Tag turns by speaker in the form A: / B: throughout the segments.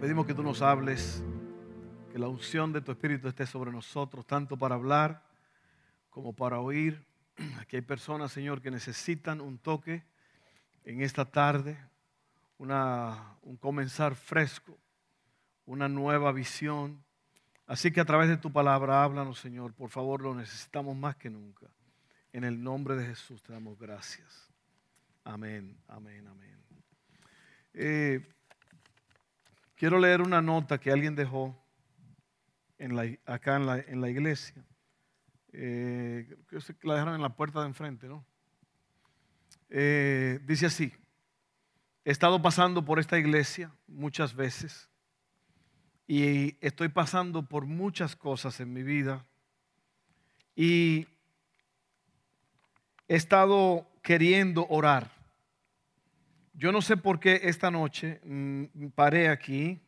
A: Pedimos que tú nos hables, que la unción de tu Espíritu esté sobre nosotros, tanto para hablar como para oír. Aquí hay personas, Señor, que necesitan un toque en esta tarde, un comenzar fresco, una nueva visión. Así que a través de tu palabra, háblanos, Señor. Por favor, lo necesitamos más que nunca. En el nombre de Jesús te damos gracias. Amén, amén, amén. Eh, quiero leer una nota que alguien dejó acá en la, en la iglesia. Eh, la dejaron en la puerta de enfrente, ¿no? Eh, dice así, he estado pasando por esta iglesia muchas veces y estoy pasando por muchas cosas en mi vida y he estado queriendo orar. Yo no sé por qué esta noche mm, paré aquí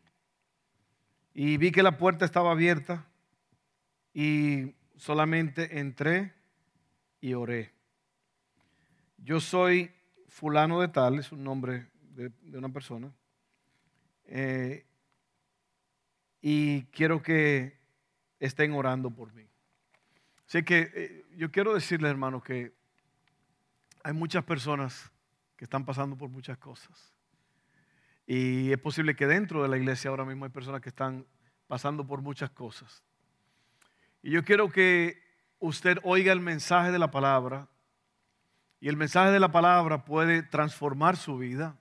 A: y vi que la puerta estaba abierta y solamente entré y oré. Yo soy fulano de tal, es un nombre de, una persona, eh, y quiero que estén orando por mí. Así que eh, yo quiero decirles, hermano, que hay muchas personas que están pasando por muchas cosas. Y es posible que dentro de la iglesia ahora mismo hay personas que están pasando por muchas cosas. Y yo quiero que usted oiga el mensaje de la palabra. Y el mensaje de la palabra puede transformar su vida.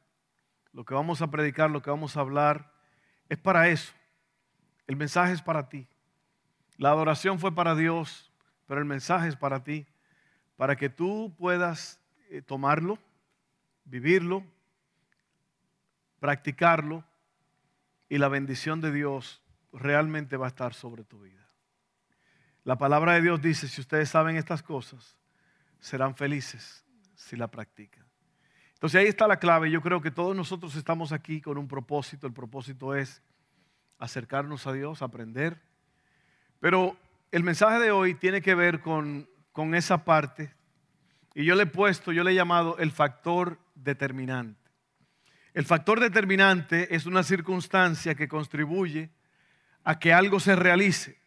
A: Lo que vamos a predicar, lo que vamos a hablar, es para eso. El mensaje es para ti. La adoración fue para Dios, pero el mensaje es para ti, para que tú puedas eh, tomarlo vivirlo, practicarlo y la bendición de Dios realmente va a estar sobre tu vida. La palabra de Dios dice, si ustedes saben estas cosas, serán felices si la practican. Entonces ahí está la clave. Yo creo que todos nosotros estamos aquí con un propósito. El propósito es acercarnos a Dios, aprender. Pero el mensaje de hoy tiene que ver con, con esa parte. Y yo le he puesto, yo le he llamado el factor determinante. El factor determinante es una circunstancia que contribuye a que algo se realice.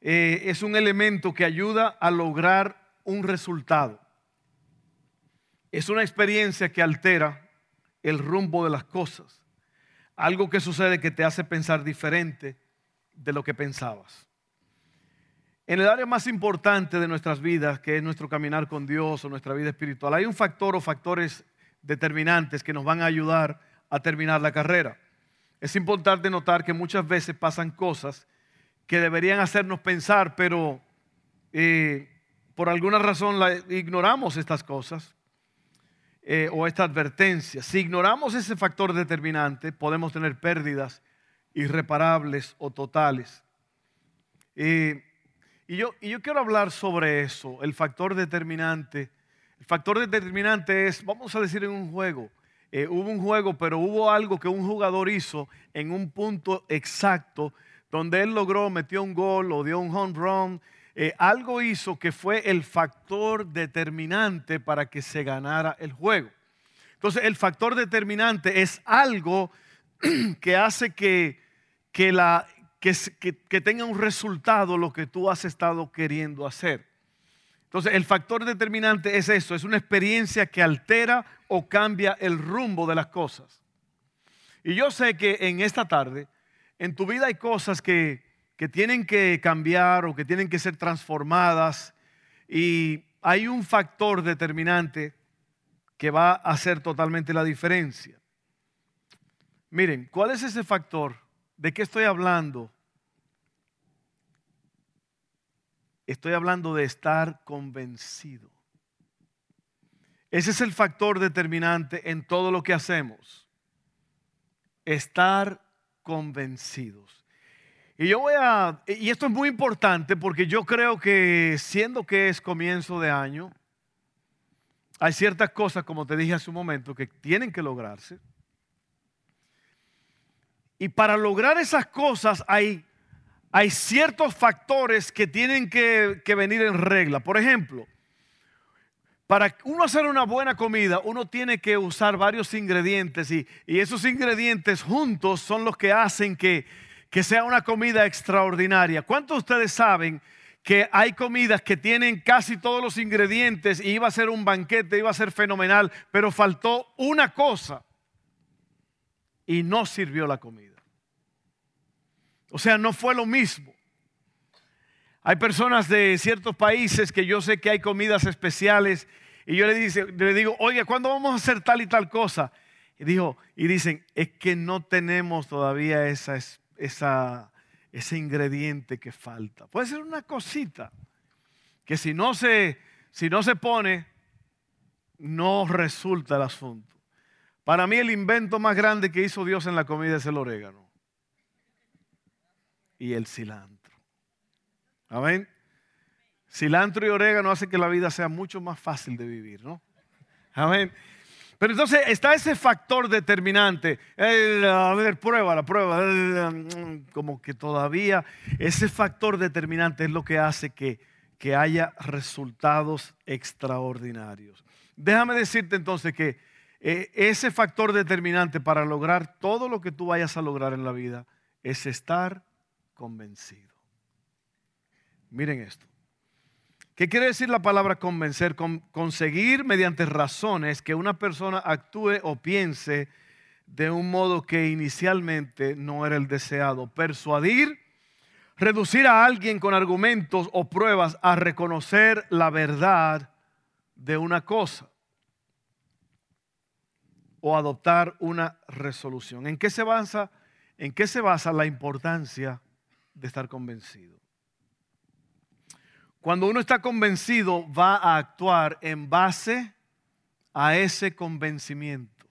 A: Eh, es un elemento que ayuda a lograr un resultado. Es una experiencia que altera el rumbo de las cosas. Algo que sucede que te hace pensar diferente de lo que pensabas. En el área más importante de nuestras vidas, que es nuestro caminar con Dios o nuestra vida espiritual, hay un factor o factores determinantes que nos van a ayudar a terminar la carrera. Es importante notar que muchas veces pasan cosas que deberían hacernos pensar, pero eh, por alguna razón ignoramos estas cosas eh, o esta advertencia. Si ignoramos ese factor determinante, podemos tener pérdidas irreparables o totales. Eh, y yo, quiero hablar sobre eso, el factor determinante. El factor determinante es, vamos a decir, en un juego. Eh, hubo un juego, pero hubo algo que un jugador hizo en un punto exacto, donde él logró, metió un gol o dio un home run. Eh, algo hizo que fue el factor determinante para que se ganara el juego. Entonces, el factor determinante es algo que hace que, que, la, que, tenga un resultado lo que tú has estado queriendo hacer. Entonces, el factor determinante es eso, es una experiencia que altera o cambia el rumbo de las cosas. Y yo sé que en esta tarde, en tu vida hay cosas que, que tienen que cambiar o que tienen que ser transformadas y hay un factor determinante que va a hacer totalmente la diferencia. Miren, ¿cuál es ese factor? ¿De qué estoy hablando? Estoy hablando de estar convencido. Ese es el factor determinante en todo lo que hacemos. Estar convencidos. Y yo voy a, y esto es muy importante porque yo creo que siendo que es comienzo de año, hay ciertas cosas, como te dije hace un momento, que tienen que lograrse. Y para lograr esas cosas hay, hay ciertos factores que tienen que, que venir en regla. Por ejemplo, para uno hacer una buena comida, uno tiene que usar varios ingredientes y, esos ingredientes juntos son los que hacen que, que sea una comida extraordinaria. ¿Cuántos de ustedes saben que hay comidas que tienen casi todos los ingredientes y iba a ser un banquete, iba a ser fenomenal, pero faltó una cosa y no sirvió la comida? O sea, no fue lo mismo. Hay personas de ciertos países que yo sé que hay comidas especiales y yo le, digo, oye, ¿cuándo vamos a hacer tal y tal cosa? Y, dijo, y dicen, es que no tenemos todavía ese ingrediente que falta. Puede ser una cosita que si no se, si no se pone, no resulta el asunto. Para mí el invento más grande que hizo Dios en la comida es el orégano y el cilantro. Amén. Cilantro y orégano hace que la vida sea mucho más fácil de vivir, ¿no? Amén. Pero entonces está ese factor determinante. a ver, prueba, la prueba. como que todavía ese factor determinante es lo que hace que, que haya resultados extraordinarios. Déjame decirte entonces que eh, ese factor determinante para lograr todo lo que tú vayas a lograr en la vida es estar convencido. Miren esto. ¿Qué quiere decir la palabra convencer? conseguir mediante razones que una persona actúe o piense de un modo que inicialmente no era el deseado. Persuadir, reducir a alguien con argumentos o pruebas a reconocer la verdad de una cosa o adoptar una resolución. ¿En qué se basa? ¿En qué se basa la importancia de estar convencido? Cuando uno está convencido, va a actuar en base a ese convencimiento.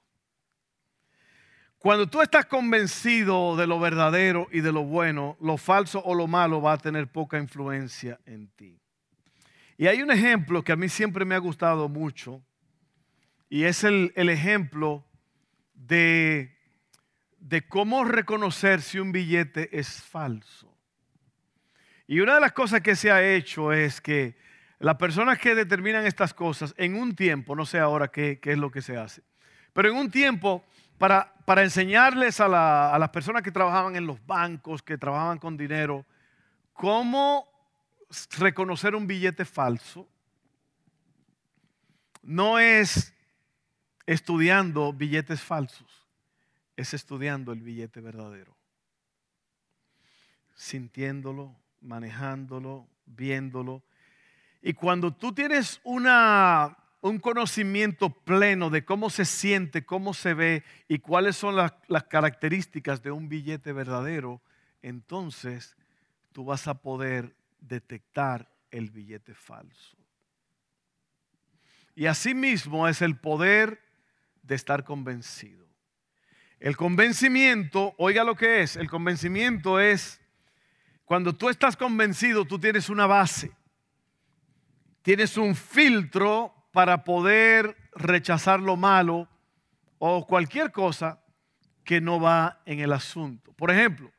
A: Cuando tú estás convencido de lo verdadero y de lo bueno, lo falso o lo malo va a tener poca influencia en ti. Y hay un ejemplo que a mí siempre me ha gustado mucho, y es el, ejemplo de, de cómo reconocer si un billete es falso. Y una de las cosas que se ha hecho es que las personas que determinan estas cosas en un tiempo, no sé ahora qué, es lo que se hace, pero en un tiempo para, para enseñarles a, a las personas que trabajaban en los bancos, que trabajaban con dinero, cómo reconocer un billete falso, no es estudiando billetes falsos, es estudiando el billete verdadero, sintiéndolo, manejándolo, viéndolo. Y cuando tú tienes una, un conocimiento pleno de cómo se siente, cómo se ve y cuáles son las, las características de un billete verdadero, entonces tú vas a poder detectar el billete falso. Y asimismo es el poder de estar convencido. El convencimiento, oiga lo que es, el convencimiento es cuando tú estás convencido, tú tienes una base, tienes un filtro para poder rechazar lo malo o cualquier cosa que no va en el asunto. Por ejemplo,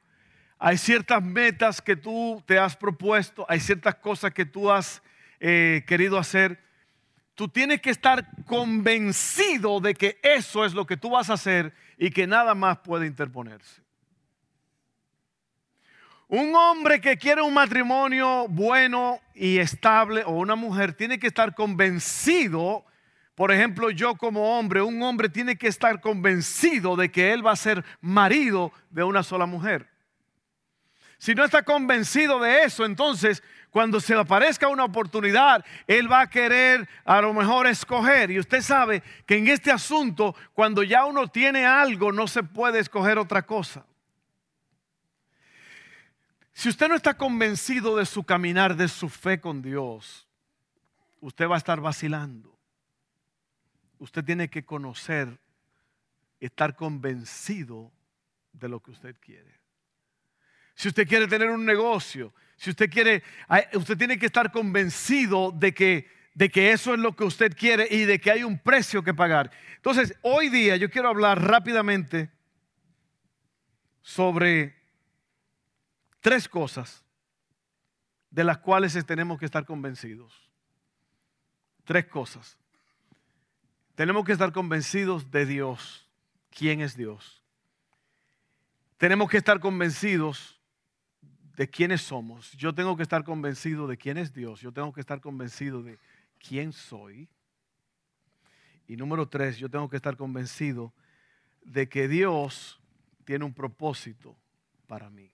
A: hay ciertas metas que tú te has propuesto, hay ciertas cosas que tú has eh, querido hacer. Tú tienes que estar convencido de que eso es lo que tú vas a hacer y que nada más puede interponerse. Un hombre que quiere un matrimonio bueno y estable o una mujer tiene que estar convencido, por ejemplo, yo como hombre, un hombre tiene que estar convencido de que él va a ser marido de una sola mujer. Si no está convencido de eso, entonces cuando se aparezca una oportunidad, él va a querer a lo mejor escoger. Y usted sabe que en este asunto, cuando ya uno tiene algo, no se puede escoger otra cosa. Si usted no está convencido de su caminar, de su fe con Dios, usted va a estar vacilando. Usted tiene que conocer, estar convencido de lo que usted quiere. Si usted quiere tener un negocio, si usted quiere, usted tiene que estar convencido de que, de que eso es lo que usted quiere y de que hay un precio que pagar. Entonces, hoy día yo quiero hablar rápidamente sobre tres cosas de las cuales tenemos que estar convencidos. Tres cosas. Tenemos que estar convencidos de Dios. ¿Quién es Dios? Tenemos que estar convencidos de quiénes somos. Yo tengo que estar convencido de quién es Dios. Yo tengo que estar convencido de quién soy. Y número tres, yo tengo que estar convencido de que Dios tiene un propósito para mí.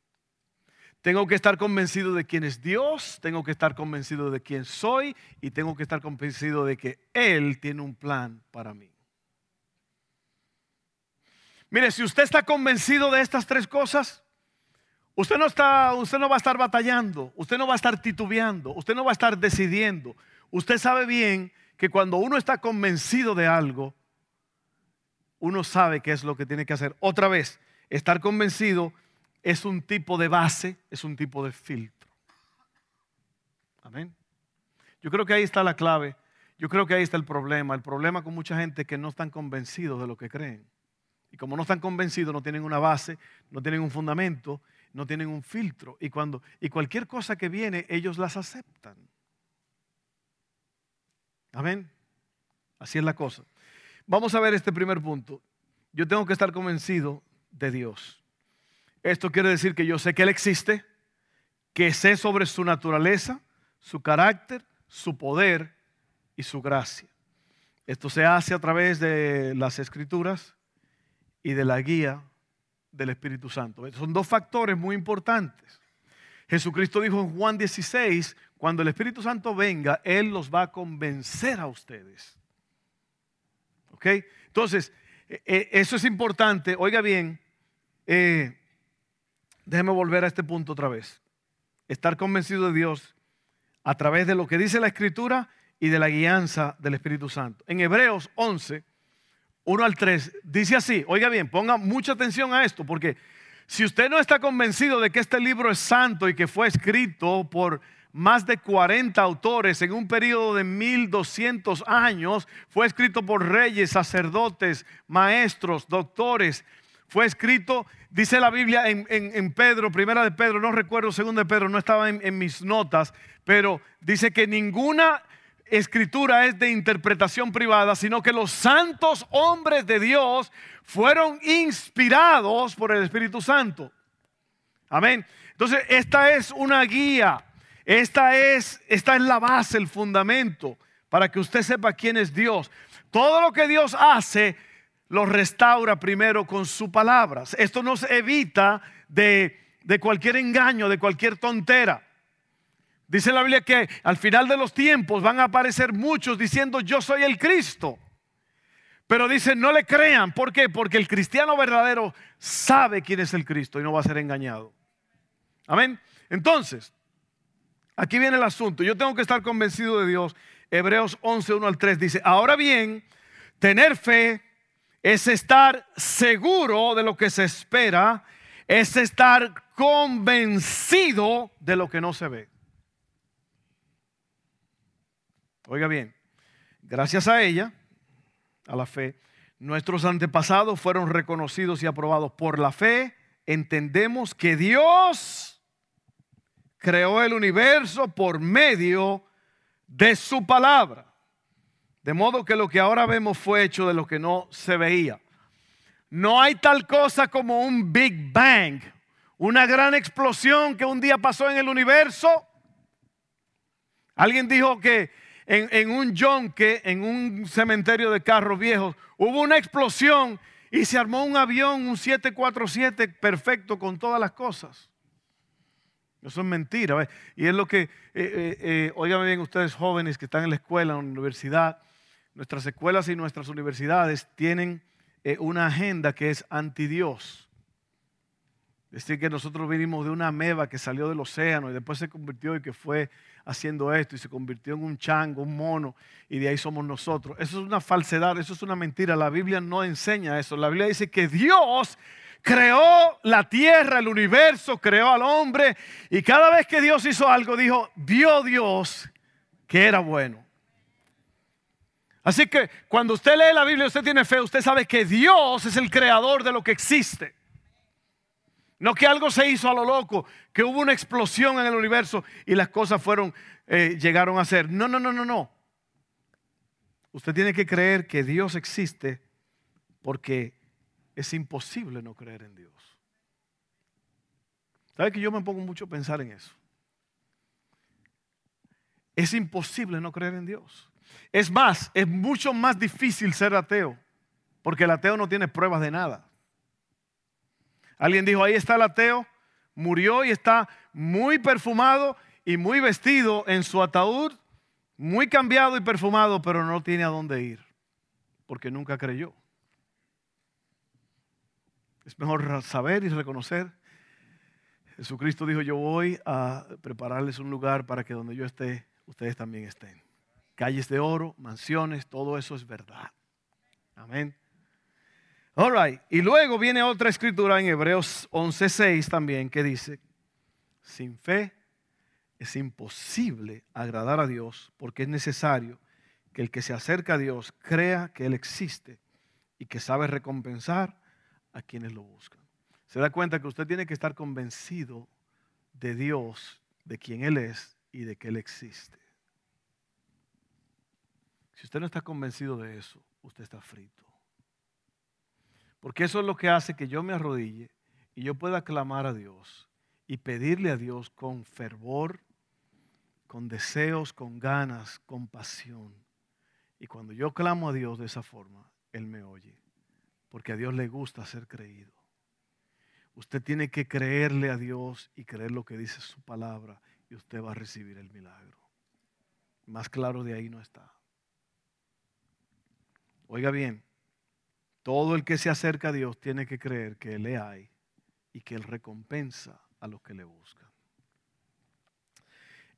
A: Tengo que estar convencido de quién es Dios, tengo que estar convencido de quién soy y tengo que estar convencido de que Él tiene un plan para mí. Mire, si usted está convencido de estas tres cosas, usted no, está, usted no va a estar batallando, usted no va a estar titubeando, usted no va a estar decidiendo. Usted sabe bien que cuando uno está convencido de algo, uno sabe qué es lo que tiene que hacer. Otra vez, estar convencido es un tipo de base, es un tipo de filtro. Amén. Yo creo que ahí está la clave. Yo creo que ahí está el problema. El problema con mucha gente que no están convencidos de lo que creen. Y como no están convencidos, no tienen una base, no tienen un fundamento, no tienen un filtro. Y, cuando, y cualquier cosa que viene, ellos las aceptan. Amén. Así es la cosa. Vamos a ver este primer punto. Yo tengo que estar convencido de Dios. Esto quiere decir que yo sé que Él existe, que sé sobre su naturaleza, su carácter, su poder y su gracia. Esto se hace a través de las escrituras y de la guía del Espíritu Santo. Son dos factores muy importantes. Jesucristo dijo en Juan 16, cuando el Espíritu Santo venga, Él los va a convencer a ustedes. ¿Ok? Entonces, e, e, eso es importante. Oiga bien, eh, Déjeme volver a este punto otra vez. Estar convencido de Dios a través de lo que dice la Escritura y de la guianza del Espíritu Santo. En Hebreos 11, 1 al 3, dice así, oiga bien, ponga mucha atención a esto, porque si usted no está convencido de que este libro es santo y que fue escrito por más de 40 autores en un periodo de 1200 años, fue escrito por reyes, sacerdotes, maestros, doctores, fue escrito, dice la Biblia en, Pedro, primera de Pedro, no recuerdo, segunda de Pedro, no estaba en, en mis notas, pero dice que ninguna escritura es de interpretación privada, sino que los santos hombres de Dios fueron inspirados por el Espíritu Santo. Amén. Entonces, esta es una guía, esta es, esta es la base, el fundamento, para que usted sepa quién es Dios. Todo lo que Dios hace lo restaura primero con su palabra. Esto nos evita de, de cualquier engaño, de cualquier tontera. Dice la Biblia que al final de los tiempos van a aparecer muchos diciendo yo soy el Cristo. Pero dice no le crean. ¿Por qué? Porque el cristiano verdadero sabe quién es el Cristo y no va a ser engañado. Amén. Entonces, aquí viene el asunto. Yo tengo que estar convencido de Dios. Hebreos 11, 1 al 3 dice, ahora bien, tener fe es estar seguro de lo que se espera, es estar convencido de lo que no se ve. Oiga bien, gracias a ella, a la fe, nuestros antepasados fueron reconocidos y aprobados por la fe. Entendemos que Dios creó el universo por medio de su palabra. De modo que lo que ahora vemos fue hecho de lo que no se veía. No hay tal cosa como un Big Bang, una gran explosión que un día pasó en el universo. Alguien dijo que en, un yonque, en un cementerio de carros viejos, hubo una explosión y se armó un avión, un 747 perfecto con todas las cosas. Eso es mentira. Y es lo que, eh, eh, eh, bien ustedes jóvenes que están en la escuela, en la universidad, nuestras escuelas y nuestras universidades tienen eh, una agenda que es anti-Dios. Es decir, que nosotros vinimos de una meba que salió del océano y después se convirtió y que fue haciendo esto y se convirtió en un chango, un mono, y de ahí somos nosotros. Eso es una falsedad, eso es una mentira. La Biblia no enseña eso. La Biblia dice que Dios creó la tierra, el universo, creó al hombre. Y cada vez que Dios hizo algo, dijo, vio Dios que era bueno. Así que cuando usted lee la Biblia, usted tiene fe, usted sabe que Dios es el creador de lo que existe. No que algo se hizo a lo loco, que hubo una explosión en el universo y las cosas fueron, eh, llegaron a ser. No, no, no, no, no. Usted tiene que creer que Dios existe porque es imposible no creer en Dios. ¿Sabe que yo me pongo mucho a pensar en eso? Es imposible no creer en Dios. Es más, es mucho más difícil ser ateo, porque el ateo no tiene pruebas de nada. Alguien dijo, ahí está el ateo, murió y está muy perfumado y muy vestido en su ataúd, muy cambiado y perfumado, pero no tiene a dónde ir, porque nunca creyó. Es mejor saber y reconocer. Jesucristo dijo, yo voy a prepararles un lugar para que donde yo esté, ustedes también estén. Calles de oro, mansiones, todo eso es verdad. Amén. All right. Y luego viene otra escritura en Hebreos 11:6 también que dice, sin fe es imposible agradar a Dios porque es necesario que el que se acerca a Dios crea que Él existe y que sabe recompensar a quienes lo buscan. Se da cuenta que usted tiene que estar convencido de Dios, de quién Él es y de que Él existe. Si usted no está convencido de eso, usted está frito. Porque eso es lo que hace que yo me arrodille y yo pueda clamar a Dios y pedirle a Dios con fervor, con deseos, con ganas, con pasión. Y cuando yo clamo a Dios de esa forma, Él me oye. Porque a Dios le gusta ser creído. Usted tiene que creerle a Dios y creer lo que dice su palabra y usted va a recibir el milagro. Más claro de ahí no está. Oiga bien, todo el que se acerca a Dios tiene que creer que Él le hay y que Él recompensa a los que le buscan.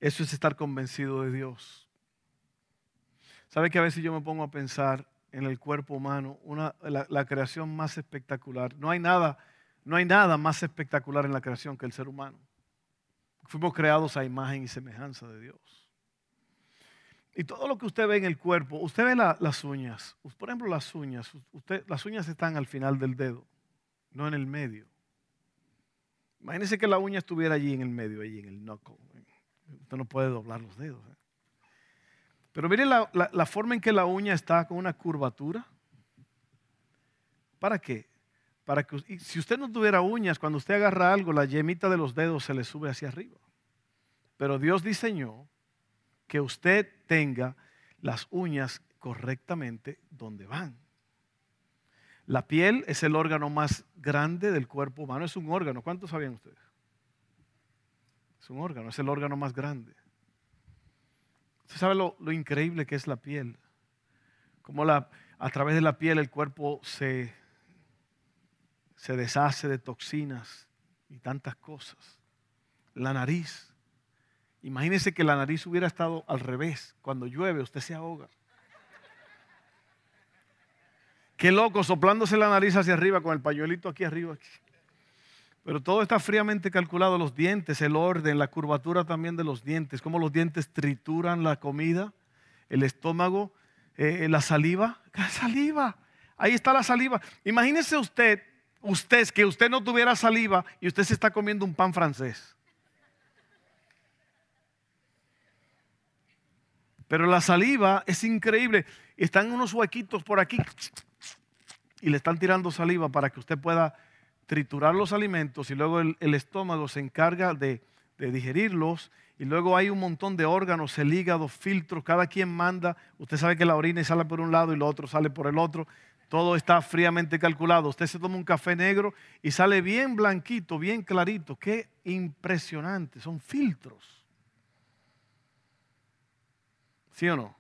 A: Eso es estar convencido de Dios. ¿Sabe que a veces yo me pongo a pensar en el cuerpo humano, la, la, creación más espectacular? No hay, nada, no hay nada más espectacular en la creación que el ser humano. Fuimos creados a imagen y semejanza de Dios. Y todo lo que usted ve en el cuerpo, usted ve las uñas. Por ejemplo, las uñas. Usted, las uñas están al final del dedo, no en el medio. Imagínese que la uña estuviera allí en el medio, allí en el knuckle. Usted no puede doblar los dedos. ¿eh? Pero mire la, forma en que la uña está con una curvatura. ¿Para qué? Para que si usted no tuviera uñas, cuando usted agarra algo, la yemita de los dedos se le sube hacia arriba. Pero Dios diseñó que usted tenga las uñas correctamente donde van. La piel es el órgano más grande del cuerpo humano, es un órgano. ¿Cuántos sabían ustedes? Es un órgano, es el órgano más grande. Usted sabe lo, increíble que es la piel. Como a través de la piel el cuerpo se, se deshace de toxinas y tantas cosas. La nariz Imagínese que la nariz hubiera estado al revés. Cuando llueve, usted se ahoga. Qué loco, soplándose la nariz hacia arriba con el pañuelito aquí arriba. Pero todo está fríamente calculado, los dientes, el orden, la curvatura también de los dientes, cómo los dientes trituran la comida, el estómago, eh, la saliva. La saliva, ahí está la saliva. Imagínese usted, usted, que usted no tuviera saliva y usted se está comiendo un pan francés. Pero la saliva es increíble. Están unos huequitos por aquí y le están tirando saliva para que usted pueda triturar los alimentos y luego el, estómago se encarga de, digerirlos y luego hay un montón de órganos, el hígado, filtros, cada quien manda. Usted sabe que la orina sale por un lado y lo otro sale por el otro. Todo está fríamente calculado. Usted se toma un café negro y sale bien blanquito, bien clarito. Qué impresionante. Son filtros. ¿Sí o no?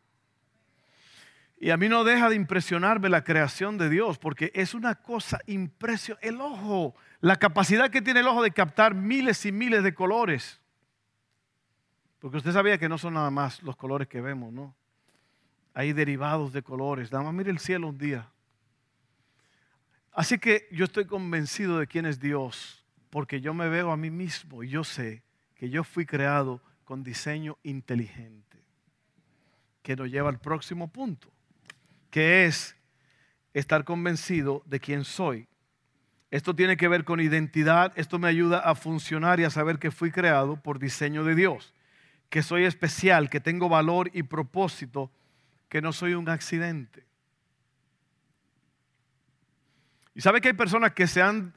A: Y a mí no deja de impresionarme la creación de Dios, porque es una cosa impresionante. El ojo, la capacidad que tiene el ojo de captar miles y miles de colores. Porque usted sabía que no son nada más los colores que vemos, ¿no? Hay derivados de colores. Nada más mire el cielo un día. Así que yo estoy convencido de quién es Dios, porque yo me veo a mí mismo y yo sé que yo fui creado con diseño inteligente, que nos lleva al próximo punto, que es estar convencido de quién soy. Esto tiene que ver con identidad, esto me ayuda a funcionar y a saber que fui creado por diseño de Dios, que soy especial, que tengo valor y propósito, que no soy un accidente. Y sabe que hay personas que se han,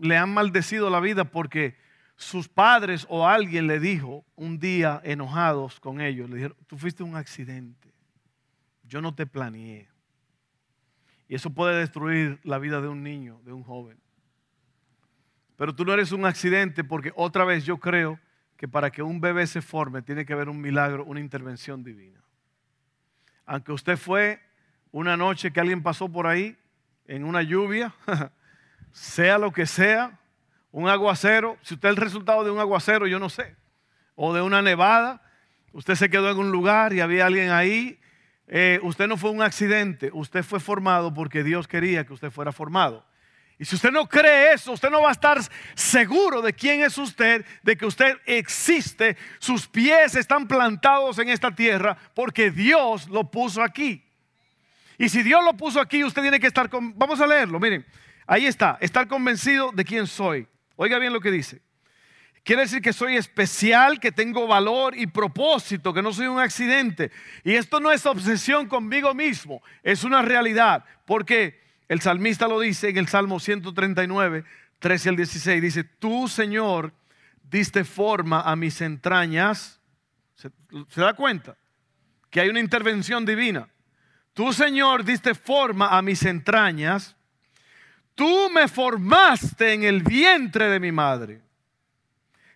A: le han maldecido la vida porque sus padres o alguien le dijo un día enojados con ellos, le dijeron, tú fuiste un accidente, yo no te planeé. Y eso puede destruir la vida de un niño, de un joven. Pero tú no eres un accidente porque otra vez yo creo que para que un bebé se forme tiene que haber un milagro, una intervención divina. Aunque usted fue una noche que alguien pasó por ahí en una lluvia, sea lo que sea, un aguacero, si usted es el resultado de un aguacero, yo no sé, o de una nevada, usted se quedó en un lugar y había alguien ahí, eh, usted no fue un accidente, usted fue formado porque Dios quería que usted fuera formado. Y si usted no cree eso, usted no va a estar seguro de quién es usted, de que usted existe, sus pies están plantados en esta tierra porque Dios lo puso aquí. Y si Dios lo puso aquí, usted tiene que estar con... Vamos a leerlo, miren. Ahí está, estar convencido de quién soy. Oiga bien lo que dice. Quiere decir que soy especial, que tengo valor y propósito, que no soy un accidente. Y esto no es obsesión conmigo mismo, es una realidad. Porque el salmista lo dice en el Salmo 139, 13 al 16. Dice, tú Señor diste forma a mis entrañas. ¿Se, ¿Se da cuenta? Que hay una intervención divina. Tú Señor diste forma a mis entrañas Tú me formaste en el vientre de mi madre.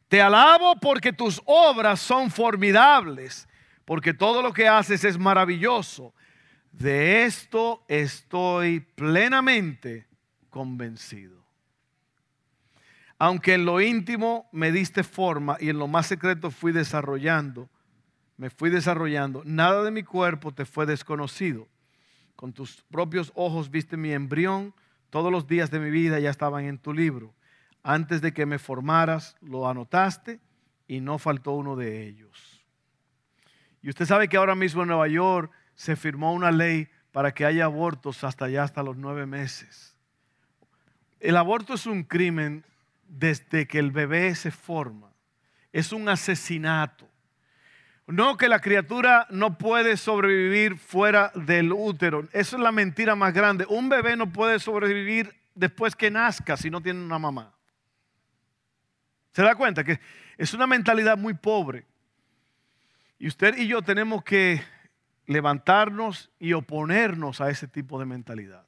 A: Te alabo porque tus obras son formidables, porque todo lo que haces es maravilloso. De esto estoy plenamente convencido. Aunque en lo íntimo me diste forma y en lo más secreto fui desarrollando, me fui desarrollando, nada de mi cuerpo te fue desconocido. Con tus propios ojos viste mi embrión todos los días de mi vida ya estaban en tu libro. Antes de que me formaras, lo anotaste y no faltó uno de ellos. Y usted sabe que ahora mismo en Nueva York se firmó una ley para que haya abortos hasta allá, hasta los nueve meses. El aborto es un crimen desde que el bebé se forma. Es un asesinato. No que la criatura no puede sobrevivir fuera del útero. Esa es la mentira más grande. Un bebé no puede sobrevivir después que nazca si no tiene una mamá. ¿Se da cuenta? Que es una mentalidad muy pobre. Y usted y yo tenemos que levantarnos y oponernos a ese tipo de mentalidad.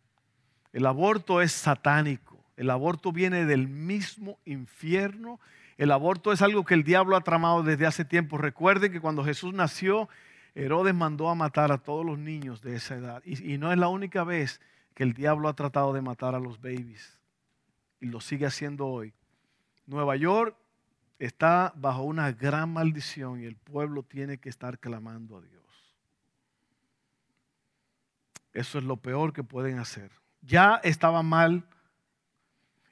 A: El aborto es satánico. El aborto viene del mismo infierno el aborto es algo que el diablo ha tramado desde hace tiempo. Recuerden que cuando Jesús nació, Herodes mandó a matar a todos los niños de esa edad. Y, no es la única vez que el diablo ha tratado de matar a los babies. Y lo sigue haciendo hoy. Nueva York está bajo una gran maldición y el pueblo tiene que estar clamando a Dios. Eso es lo peor que pueden hacer. Ya estaba mal.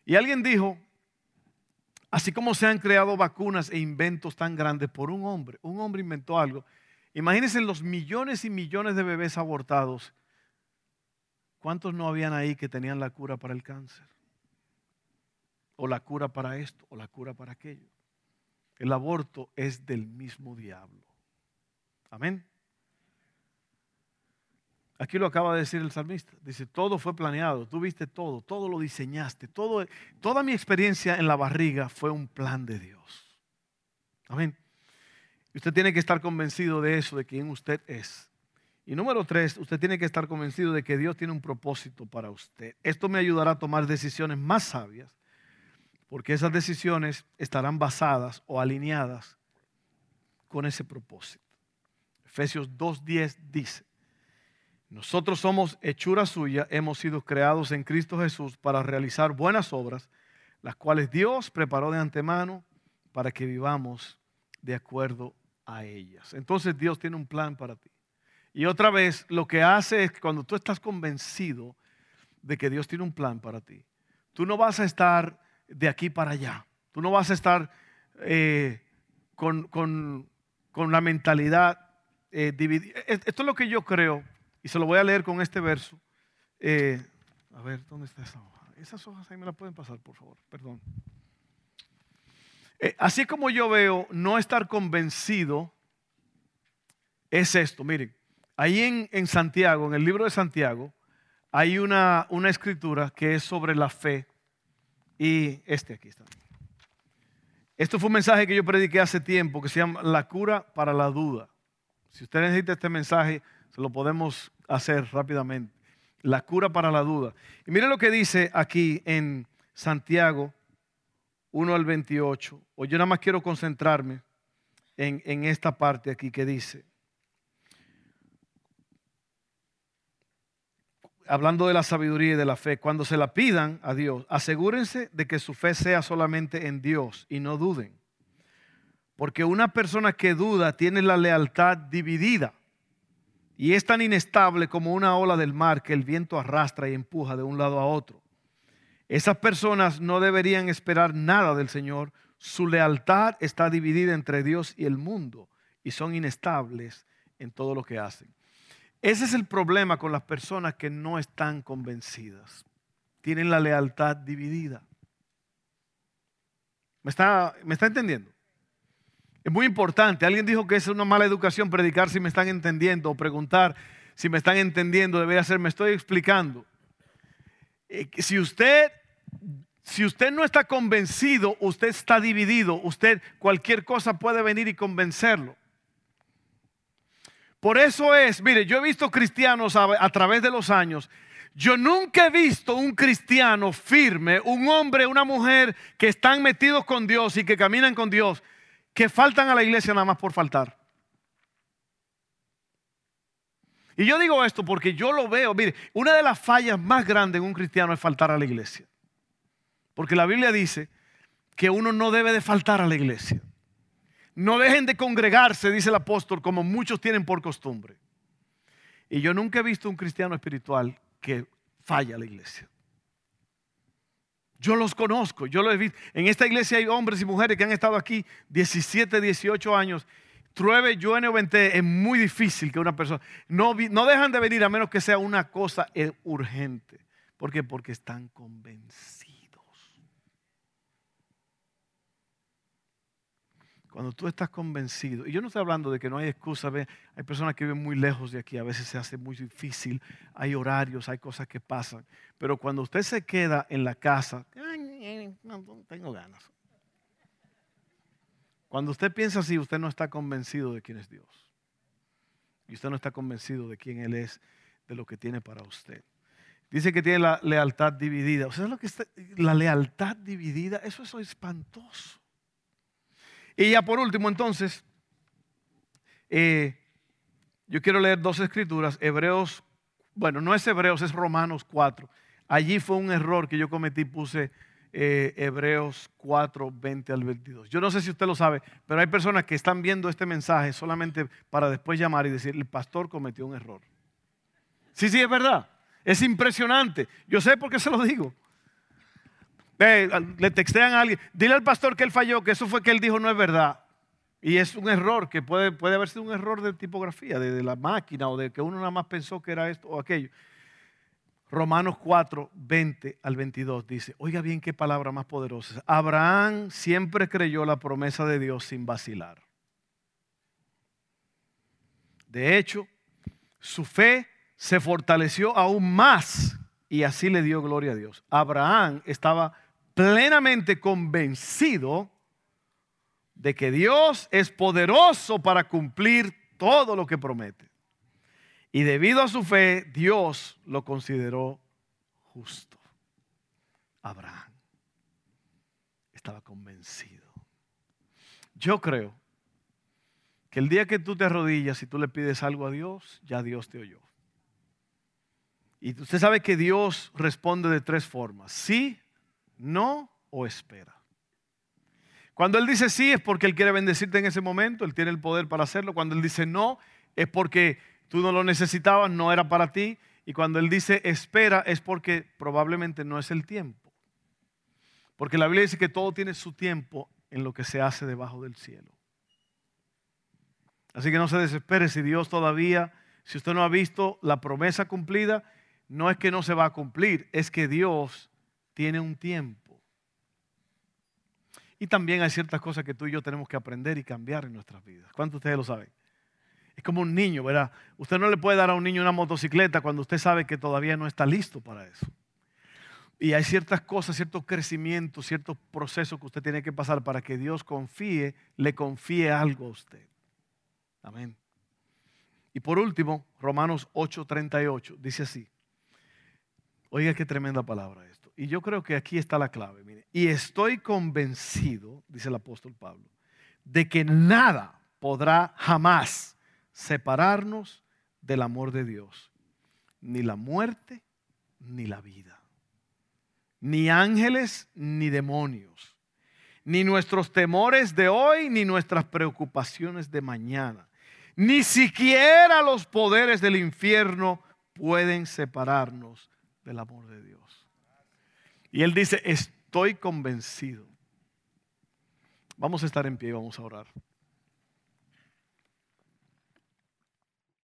A: Y alguien dijo, Así como se han creado vacunas e inventos tan grandes por un hombre, un hombre inventó algo. Imagínense los millones y millones de bebés abortados. ¿Cuántos no habían ahí que tenían la cura para el cáncer? O la cura para esto, o la cura para aquello. El aborto es del mismo diablo. Amén. Aquí lo acaba de decir el salmista. Dice, todo fue planeado, tú viste todo, todo lo diseñaste, todo, toda mi experiencia en la barriga fue un plan de Dios. Amén. Y usted tiene que estar convencido de eso, de quién usted es. Y número tres, usted tiene que estar convencido de que Dios tiene un propósito para usted. Esto me ayudará a tomar decisiones más sabias, porque esas decisiones estarán basadas o alineadas con ese propósito. Efesios 2.10 dice, nosotros somos hechura suya, hemos sido creados en Cristo Jesús para realizar buenas obras, las cuales Dios preparó de antemano para que vivamos de acuerdo a ellas. Entonces Dios tiene un plan para ti. Y otra vez, lo que hace es que cuando tú estás convencido de que Dios tiene un plan para ti. Tú no vas a estar de aquí para allá. Tú no vas a estar eh, con, la mentalidad eh, dividida. Esto es lo que yo creo, y se lo voy a leer con este verso. Eh, a ver, ¿dónde está esa hoja? Esas hojas ahí me las pueden pasar, por favor. Perdón. así como yo veo no estar convencido, es esto. Miren, ahí en, en Santiago, en el libro de Santiago, hay una, una escritura que es sobre la fe. Y este aquí está. Esto fue un mensaje que yo prediqué hace tiempo que se llama La cura para la duda. Si usted necesita este mensaje, se lo podemos hacer rápidamente. La cura para la duda. Y mire lo que dice aquí en Santiago 1 al 28. O yo nada más quiero concentrarme en, en esta parte aquí que dice. hablando de la sabiduría y de la fe, cuando se la pidan a Dios, asegúrense de que su fe sea solamente en Dios y no duden. Porque una persona que duda tiene la lealtad dividida y es tan inestable como una ola del mar que el viento arrastra y empuja de un lado a otro. Esas personas no deberían esperar nada del Señor. Su lealtad está dividida entre Dios y el mundo y son inestables en todo lo que hacen. Ese es el problema con las personas que no están convencidas. Tienen la lealtad dividida. ¿Me está, ¿Me está entendiendo? Es muy importante. Alguien dijo que es una mala educación predicar si me están entendiendo o preguntar si me están entendiendo. Debería ser, me estoy explicando. Eh, si usted, si usted no está convencido, usted está dividido. Usted cualquier cosa puede venir y convencerlo. Por eso es, mire, yo he visto cristianos a, través de los años. Yo nunca he visto un cristiano firme, un hombre, una mujer que están metidos con Dios y que caminan con Dios, que faltan a la iglesia nada más por faltar. Y yo digo esto porque yo lo veo, mire, una de las fallas más grandes en un cristiano es faltar a la iglesia. Porque la Biblia dice que uno no debe de faltar a la iglesia. No dejen de congregarse, dice el apóstol, como muchos tienen por costumbre. Y yo nunca he visto un cristiano espiritual que falla a la iglesia. Yo los conozco, yo lo he visto. En esta iglesia hay hombres y mujeres que han estado aquí 17, 18 años. Truebe, yo o Vente, es muy difícil que una persona. No, no dejan de venir a menos que sea una cosa eh, urgente. ¿Por qué? Porque están convencidos. Cuando tú estás convencido, y yo no estoy hablando de que no hay excusa, hay personas que viven muy lejos de aquí, a veces se hace muy difícil, hay horarios, hay cosas que pasan, pero cuando usted se queda en la casa, no tengo ganas. Cuando usted piensa así, usted no está convencido de quién es Dios. Y usted no está convencido de quién Él es, de lo que tiene para usted. Dice que tiene la lealtad dividida. O sea, lo que está, la lealtad dividida, eso es espantoso. Y ya por último, entonces, eh, yo quiero leer dos escrituras, Hebreos, bueno, no es Hebreos, es Romanos 4. Allí fue un error que yo cometí, puse eh, Hebreos 4, 20 al 22. Yo no sé si usted lo sabe, pero hay personas que están viendo este mensaje solamente para después llamar y decir, el pastor cometió un error. Sí, sí, es verdad. Es impresionante. Yo sé por qué se lo digo le textean a alguien, dile al pastor que él falló, que eso fue que él dijo no es verdad. Y es un error, que puede, puede haber sido un error de tipografía, de, la máquina o de que uno nada más pensó que era esto o aquello. Romanos 4, 20 al 22 dice, oiga bien qué palabra más poderosa. Abraham siempre creyó la promesa de Dios sin vacilar. De hecho, su fe se fortaleció aún más y así le dio gloria a Dios. Abraham estaba plenamente convencido de que Dios es poderoso para cumplir todo lo que promete. Y debido a su fe, Dios lo consideró justo. Abraham estaba convencido. Yo creo que el día que tú te arrodillas y tú le pides algo a Dios, ya Dios te oyó. Y usted sabe que Dios responde de tres formas. Sí, no o espera. Cuando Él dice sí es porque Él quiere bendecirte en ese momento, Él tiene el poder para hacerlo. Cuando Él dice no es porque tú no lo necesitabas, no era para ti. Y cuando él dice espera es porque probablemente no es el tiempo. Porque la Biblia dice que todo tiene su tiempo en lo que se hace debajo del cielo. Así que no se desespere si Dios todavía, si usted no ha visto la promesa cumplida, no es que no se va a cumplir, es que Dios tiene un tiempo. Y también hay ciertas cosas que tú y yo tenemos que aprender y cambiar en nuestras vidas. ¿Cuántos de ustedes lo saben? Es como un niño, ¿verdad? Usted no le puede dar a un niño una motocicleta cuando usted sabe que todavía no está listo para eso. Y hay ciertas cosas, ciertos crecimientos, ciertos procesos que usted tiene que pasar para que Dios confíe, le confíe algo a usted. Amén. Y por último, Romanos 8:38 dice así. Oiga qué tremenda palabra esto. Y yo creo que aquí está la clave. Mire. Y estoy convencido, dice el apóstol Pablo, de que nada podrá jamás separarnos del amor de Dios. Ni la muerte, ni la vida. Ni ángeles, ni demonios. Ni nuestros temores de hoy, ni nuestras preocupaciones de mañana. Ni siquiera los poderes del infierno pueden separarnos del amor de Dios. Y él dice, estoy convencido. Vamos a estar en pie y vamos a orar.